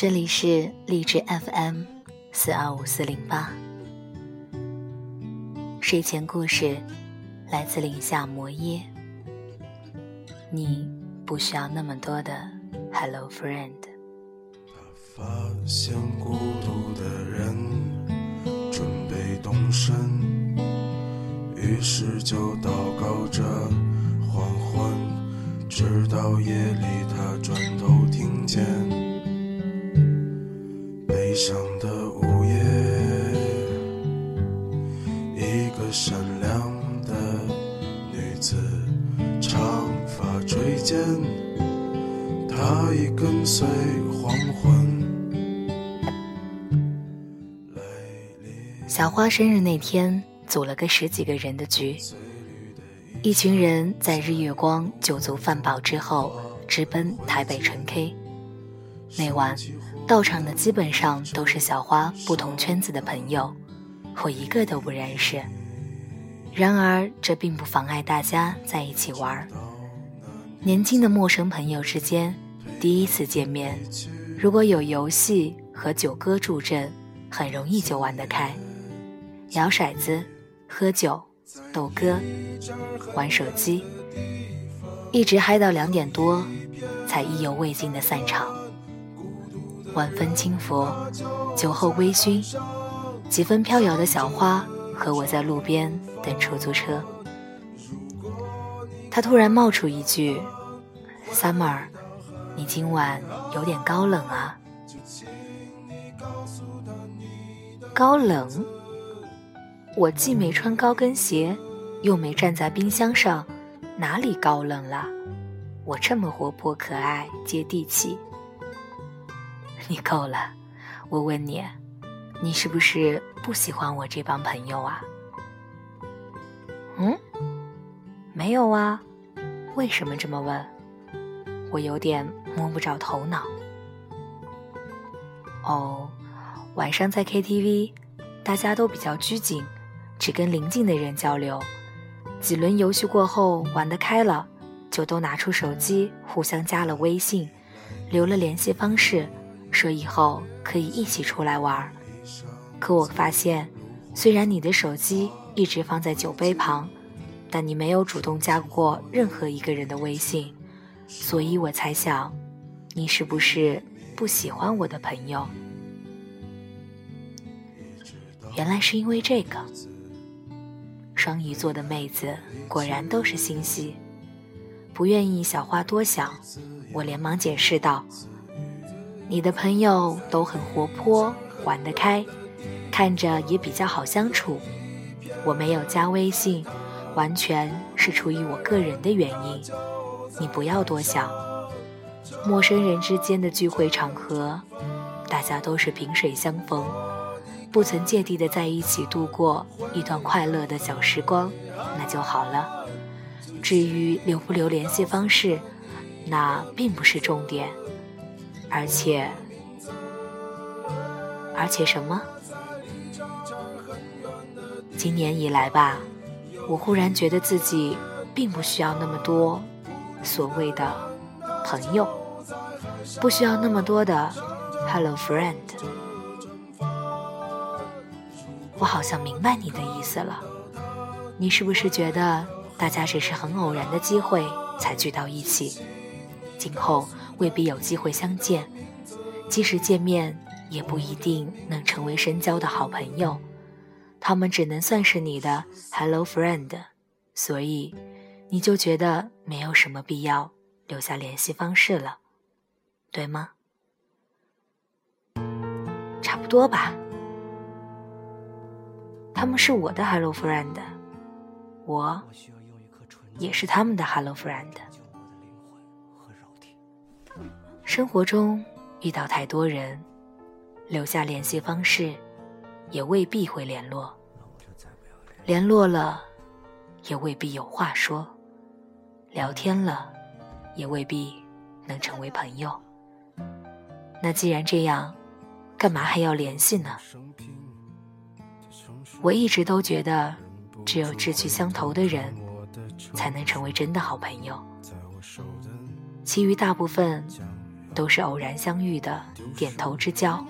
这里是励志 FM 四二五四零八，睡前故事来自林夏摩耶。你不需要那么多的 Hello Friend。他发现孤独的人准备动身，于是就祷告着黄昏，直到夜里他悲伤的午夜，一个善良的女子，长发垂肩，她已跟随黄昏。泪里小花生日那天，组了个十几个人的局，一群人在日月光酒足饭饱之后，直奔台北纯 K。那晚到场的基本上都是小花不同圈子的朋友，我一个都不认识。然而这并不妨碍大家在一起玩。年轻的陌生朋友之间，第一次见面，如果有游戏和酒歌助阵，很容易就玩得开。摇骰子、喝酒、斗歌、玩手机，一直嗨到两点多，才意犹未尽的散场。晚风轻拂，酒后微醺，几分飘摇的小花和我在路边等出租车。他突然冒出一句：“Summer，你今晚有点高冷啊。”高冷？我既没穿高跟鞋，又没站在冰箱上，哪里高冷了？我这么活泼可爱、接地气。你够了！我问你，你是不是不喜欢我这帮朋友啊？嗯，没有啊。为什么这么问？我有点摸不着头脑。哦，晚上在 KTV，大家都比较拘谨，只跟邻近的人交流。几轮游戏过后，玩得开了，就都拿出手机互相加了微信，留了联系方式。说以后可以一起出来玩儿，可我发现，虽然你的手机一直放在酒杯旁，但你没有主动加过任何一个人的微信，所以我猜想，你是不是不喜欢我的朋友？原来是因为这个。双鱼座的妹子果然都是心细，不愿意小花多想，我连忙解释道。你的朋友都很活泼，玩得开，看着也比较好相处。我没有加微信，完全是出于我个人的原因，你不要多想。陌生人之间的聚会场合，大家都是萍水相逢，不曾芥蒂的在一起度过一段快乐的小时光，那就好了。至于留不留联系方式，那并不是重点。而且，而且什么？今年以来吧，我忽然觉得自己并不需要那么多所谓的朋友，不需要那么多的 “hello friend”。我好像明白你的意思了，你是不是觉得大家只是很偶然的机会才聚到一起？今后。未必有机会相见，即使见面，也不一定能成为深交的好朋友。他们只能算是你的 “hello friend”，所以你就觉得没有什么必要留下联系方式了，对吗？差不多吧。他们是我的 “hello friend”，我也是他们的 “hello friend”。生活中遇到太多人，留下联系方式，也未必会联络；联络了，也未必有话说；聊天了，也未必能成为朋友。那既然这样，干嘛还要联系呢？我一直都觉得，只有志趣相投的人，才能成为真的好朋友。其余大部分。都是偶然相遇的点头之交，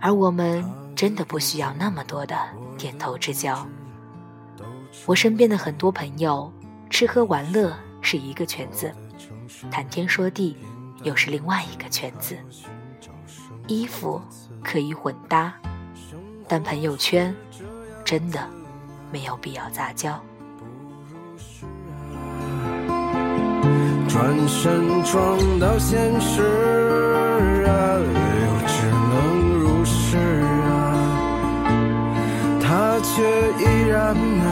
而我们真的不需要那么多的点头之交。我身边的很多朋友，吃喝玩乐是一个圈子，谈天说地又是另外一个圈子。衣服可以混搭，但朋友圈真的没有必要杂交。转身撞到现实啊，又只能如是啊，他却依然啊，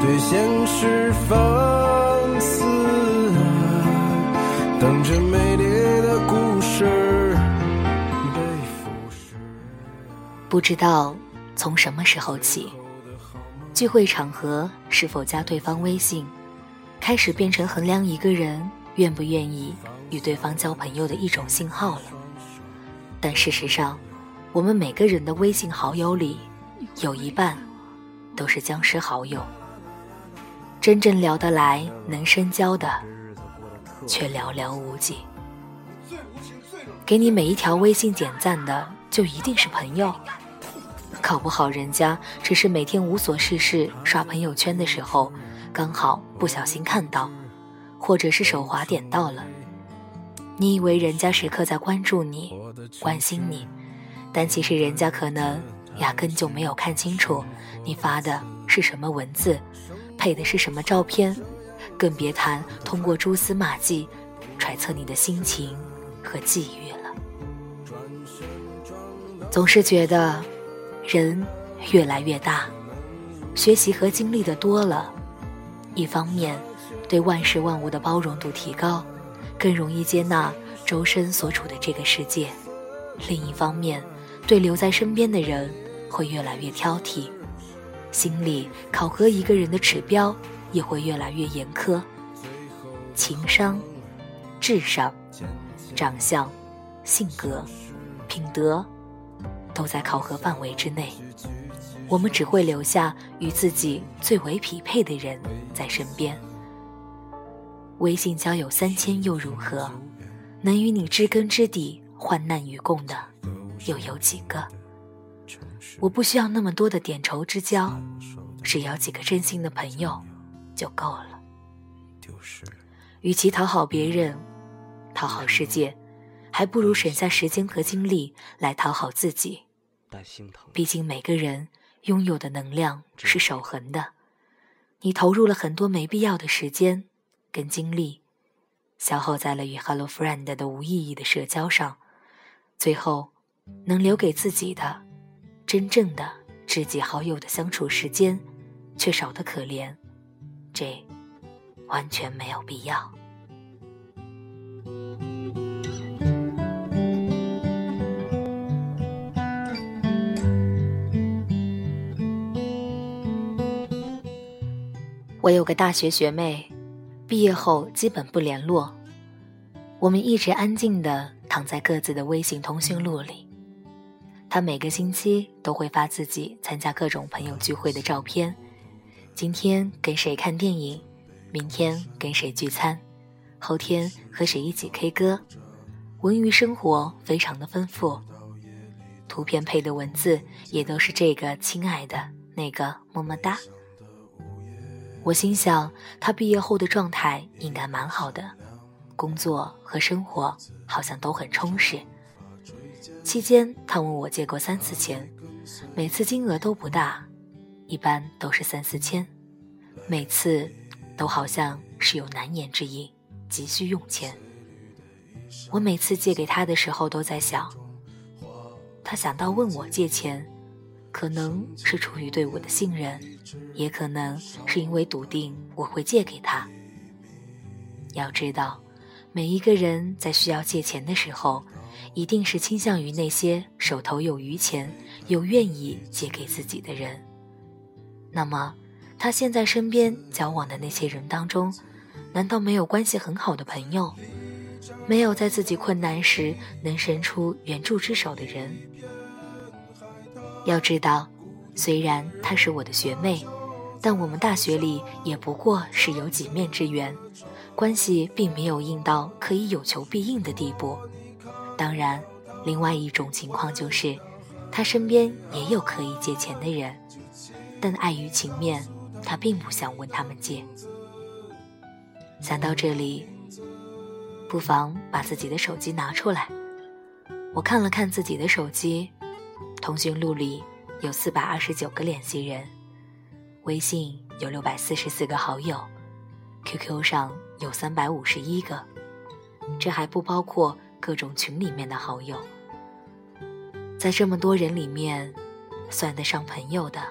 对现实放肆啊，等着美丽的故事被腐蚀。不知道从什么时候起，聚会场合是否加对方微信？开始变成衡量一个人愿不愿意与对方交朋友的一种信号了。但事实上，我们每个人的微信好友里，有一半都是僵尸好友。真正聊得来、能深交的，却寥寥无几。给你每一条微信点赞的，就一定是朋友？搞不好人家只是每天无所事事刷朋友圈的时候。刚好不小心看到，或者是手滑点到了。你以为人家时刻在关注你、关心你，但其实人家可能压根就没有看清楚你发的是什么文字，配的是什么照片，更别谈通过蛛丝马迹揣测你的心情和际遇了。总是觉得人越来越大，学习和经历的多了。一方面，对万事万物的包容度提高，更容易接纳周身所处的这个世界；另一方面，对留在身边的人会越来越挑剔，心里考核一个人的指标也会越来越严苛。情商、智商、长相、性格、品德，都在考核范围之内。我们只会留下与自己最为匹配的人在身边。微信交友三千又如何？能与你知根知底、患难与共的又有几个？我不需要那么多的点头之交，只要几个真心的朋友就够了。与其讨好别人、讨好世界，还不如省下时间和精力来讨好自己。毕竟每个人。拥有的能量是守恒的，你投入了很多没必要的时间跟精力，消耗在了与 Hello Friend 的无意义的社交上，最后能留给自己的真正的知己好友的相处时间却少得可怜，这完全没有必要。我有个大学学妹，毕业后基本不联络。我们一直安静地躺在各自的微信通讯录里。她每个星期都会发自己参加各种朋友聚会的照片，今天跟谁看电影，明天跟谁聚餐，后天和谁一起 K 歌，文娱生活非常的丰富。图片配的文字也都是这个亲爱的，那个么么哒。我心想，他毕业后的状态应该蛮好的，工作和生活好像都很充实。期间，他问我借过三次钱，每次金额都不大，一般都是三四千，每次都好像是有难言之隐，急需用钱。我每次借给他的时候，都在想，他想到问我借钱。可能是出于对我的信任，也可能是因为笃定我会借给他。要知道，每一个人在需要借钱的时候，一定是倾向于那些手头有余钱又愿意借给自己的人。那么，他现在身边交往的那些人当中，难道没有关系很好的朋友，没有在自己困难时能伸出援助之手的人？要知道，虽然她是我的学妹，但我们大学里也不过是有几面之缘，关系并没有硬到可以有求必应的地步。当然，另外一种情况就是，他身边也有可以借钱的人，但碍于情面，他并不想问他们借。想到这里，不妨把自己的手机拿出来。我看了看自己的手机，通讯录里有四百二十九个联系人，微信有六百四十四个好友，QQ 上有三百五十一个，这还不包括。各种群里面的好友，在这么多人里面，算得上朋友的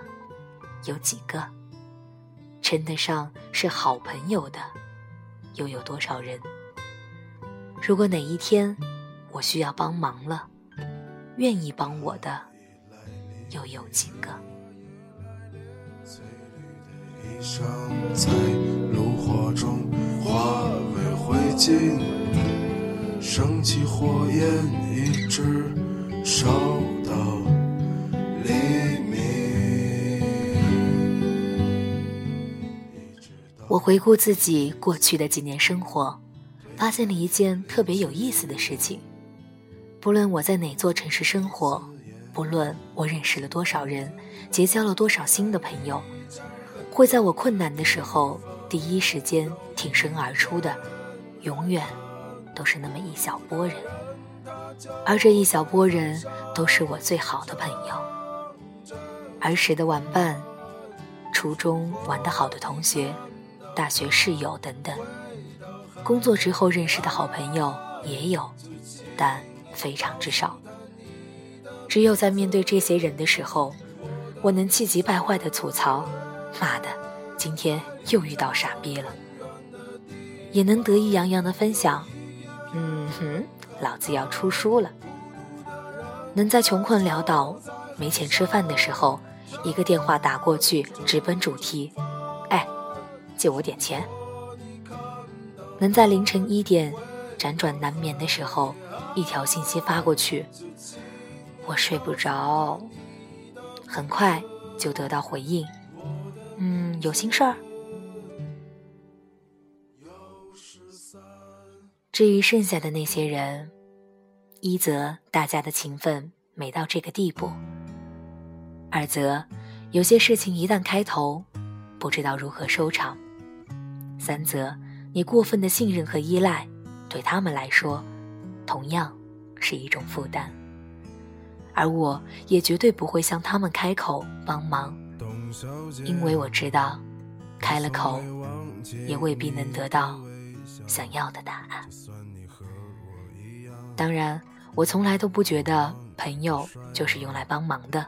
有几个？称得上是好朋友的又有多少人？如果哪一天我需要帮忙了，愿意帮我的又有几个？我回顾自己过去的几年生活，发现了一件特别有意思的事情。不论我在哪座城市生活，不论我认识了多少人，结交了多少新的朋友，会在我困难的时候第一时间挺身而出的，永远。都是那么一小波人，而这一小波人都是我最好的朋友，儿时的玩伴，初中玩得好的同学，大学室友等等，工作之后认识的好朋友也有，但非常之少。只有在面对这些人的时候，我能气急败坏的吐槽：“妈的，今天又遇到傻逼了。”也能得意洋洋的分享。嗯哼，老子要出书了。能在穷困潦倒、没钱吃饭的时候，一个电话打过去，直奔主题。哎，借我点钱。能在凌晨一点辗转难眠的时候，一条信息发过去，我睡不着。很快就得到回应。嗯，有心事儿。至于剩下的那些人，一则大家的情分没到这个地步；二则有些事情一旦开头，不知道如何收场；三则你过分的信任和依赖，对他们来说，同样是一种负担。而我也绝对不会向他们开口帮忙，因为我知道，开了口，也未必能得到。想要的答案。当然，我从来都不觉得朋友就是用来帮忙的，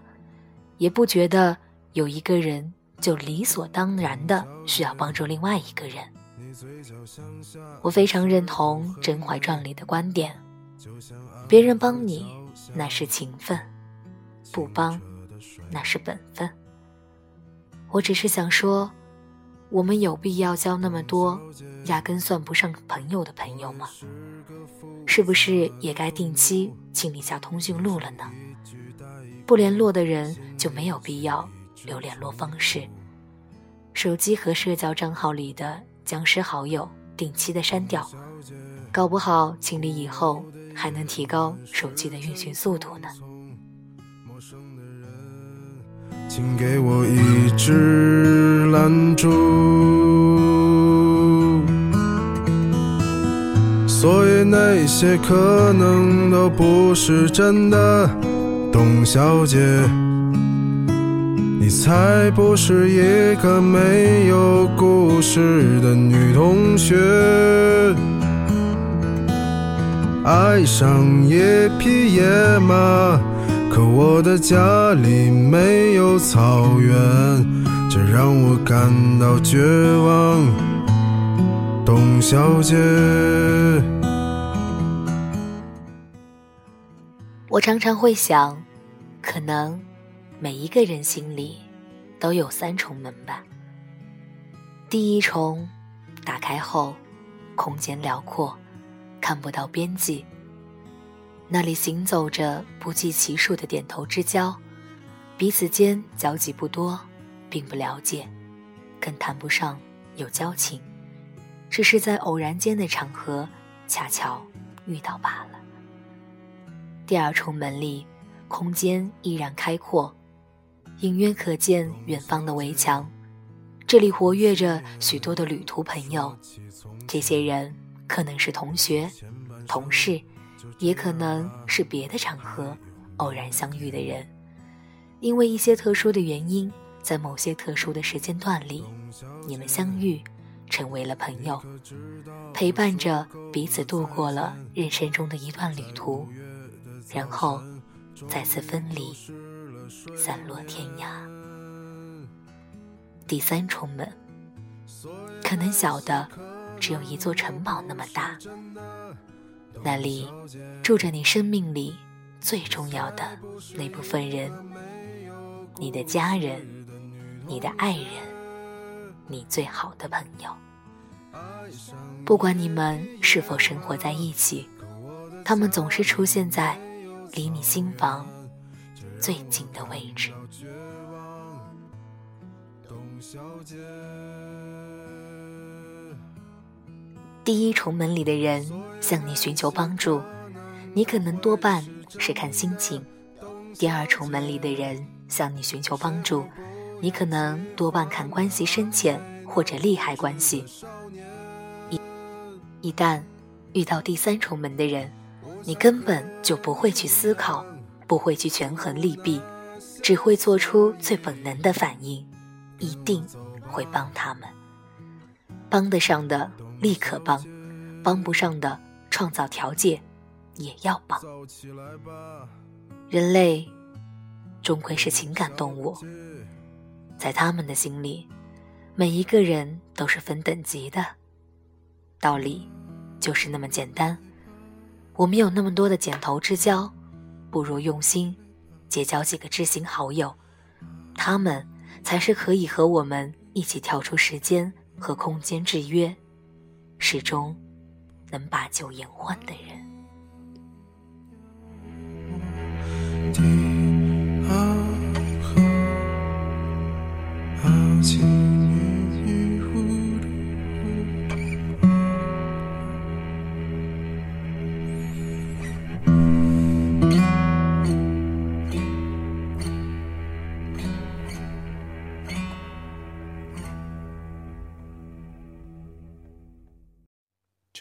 也不觉得有一个人就理所当然的需要帮助另外一个人。我非常认同《甄嬛传》里的观点：别人帮你那是情分，不帮那是本分。我只是想说。我们有必要交那么多压根算不上朋友的朋友吗？是不是也该定期清理下通讯录了呢？不联络的人就没有必要留联络方式，手机和社交账号里的僵尸好友定期的删掉，搞不好清理以后还能提高手机的运行速度呢。请给我一支蜡烛。所以那些可能都不是真的，董小姐，你才不是一个没有故事的女同学。爱上一匹野马。可我的家里没有草原，这让我感到绝望。董小姐，我常常会想，可能每一个人心里都有三重门吧。第一重，打开后，空间辽阔，看不到边际。那里行走着不计其数的点头之交，彼此间交集不多，并不了解，更谈不上有交情，只是在偶然间的场合恰巧遇到罢了。第二重门里，空间依然开阔，隐约可见远方的围墙。这里活跃着许多的旅途朋友，这些人可能是同学、同事，也可能是别的场合偶然相遇的人。因为一些特殊的原因，在某些特殊的时间段里，你们相遇，成为了朋友，陪伴着彼此度过了人生中的一段旅途。然后再次分离，散落天涯。第三重门，可能小的只有一座城堡那么大，那里住着你生命里最重要的那部分人，你的家人，你的爱人，你最好的朋友。不管你们是否生活在一起，他们总是出现在。离你心房最近的位置。第一重门里的人向你寻求帮助，你可能多半是看心情；第二重门里的人向你寻求帮助，你可能多半看关系深浅或者利害关系。一一旦遇到第三重门的人。你根本就不会去思考，不会去权衡利弊，只会做出最本能的反应，一定会帮他们。帮得上的立刻帮，帮不上的创造条件也要帮。人类终归是情感动物，在他们的心里，每一个人都是分等级的，道理就是那么简单。我们有那么多的剪头之交，不如用心结交几个知心好友，他们才是可以和我们一起跳出时间和空间制约，始终能把酒言欢的人。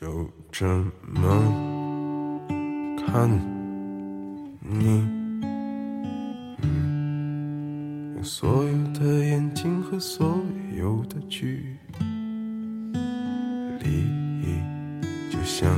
就这么看你，用所有的眼睛和所有的距离，就像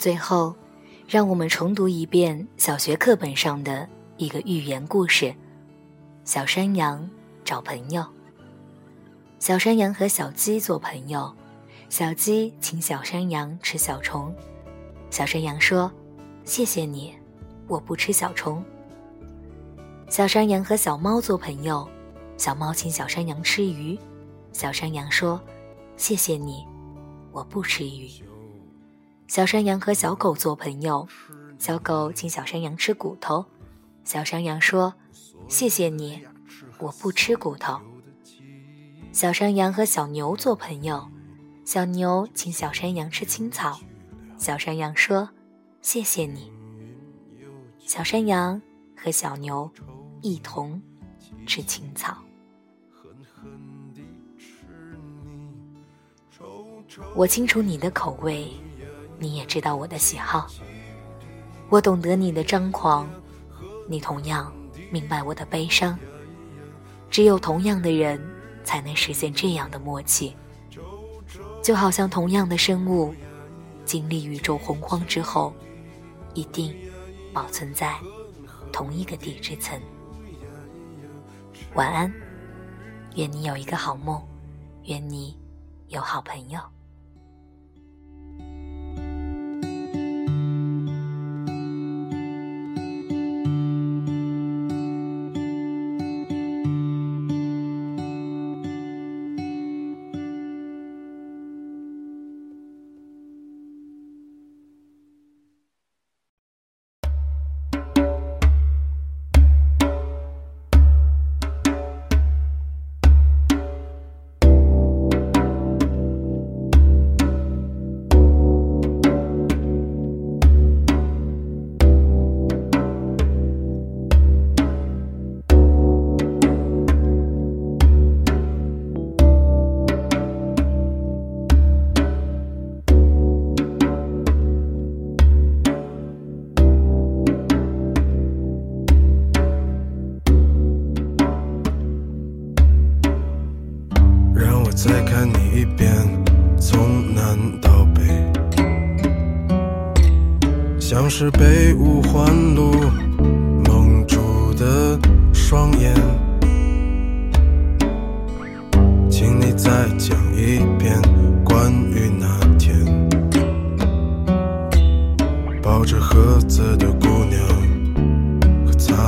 最后。让我们重读一遍小学课本上的一个寓言故事：小山羊找朋友。小山羊和小鸡做朋友，小鸡请小山羊吃小虫。小山羊说：“谢谢你，我不吃小虫。”小山羊和小猫做朋友，小猫请小山羊吃鱼。小山羊说：“谢谢你，我不吃鱼。”小山羊和小狗做朋友，小狗请小山羊吃骨头，小山羊说：“谢谢你，我不吃骨头。”小山羊和小牛做朋友，小牛请小山羊吃青草，小山羊说：“谢谢你。”小山羊和小牛一同吃青草。我清楚你的口味。你也知道我的喜好，我懂得你的张狂，你同样明白我的悲伤。只有同样的人，才能实现这样的默契。就好像同样的生物，经历宇宙洪荒之后，一定保存在同一个地质层。晚安，愿你有一个好梦，愿你有好朋友。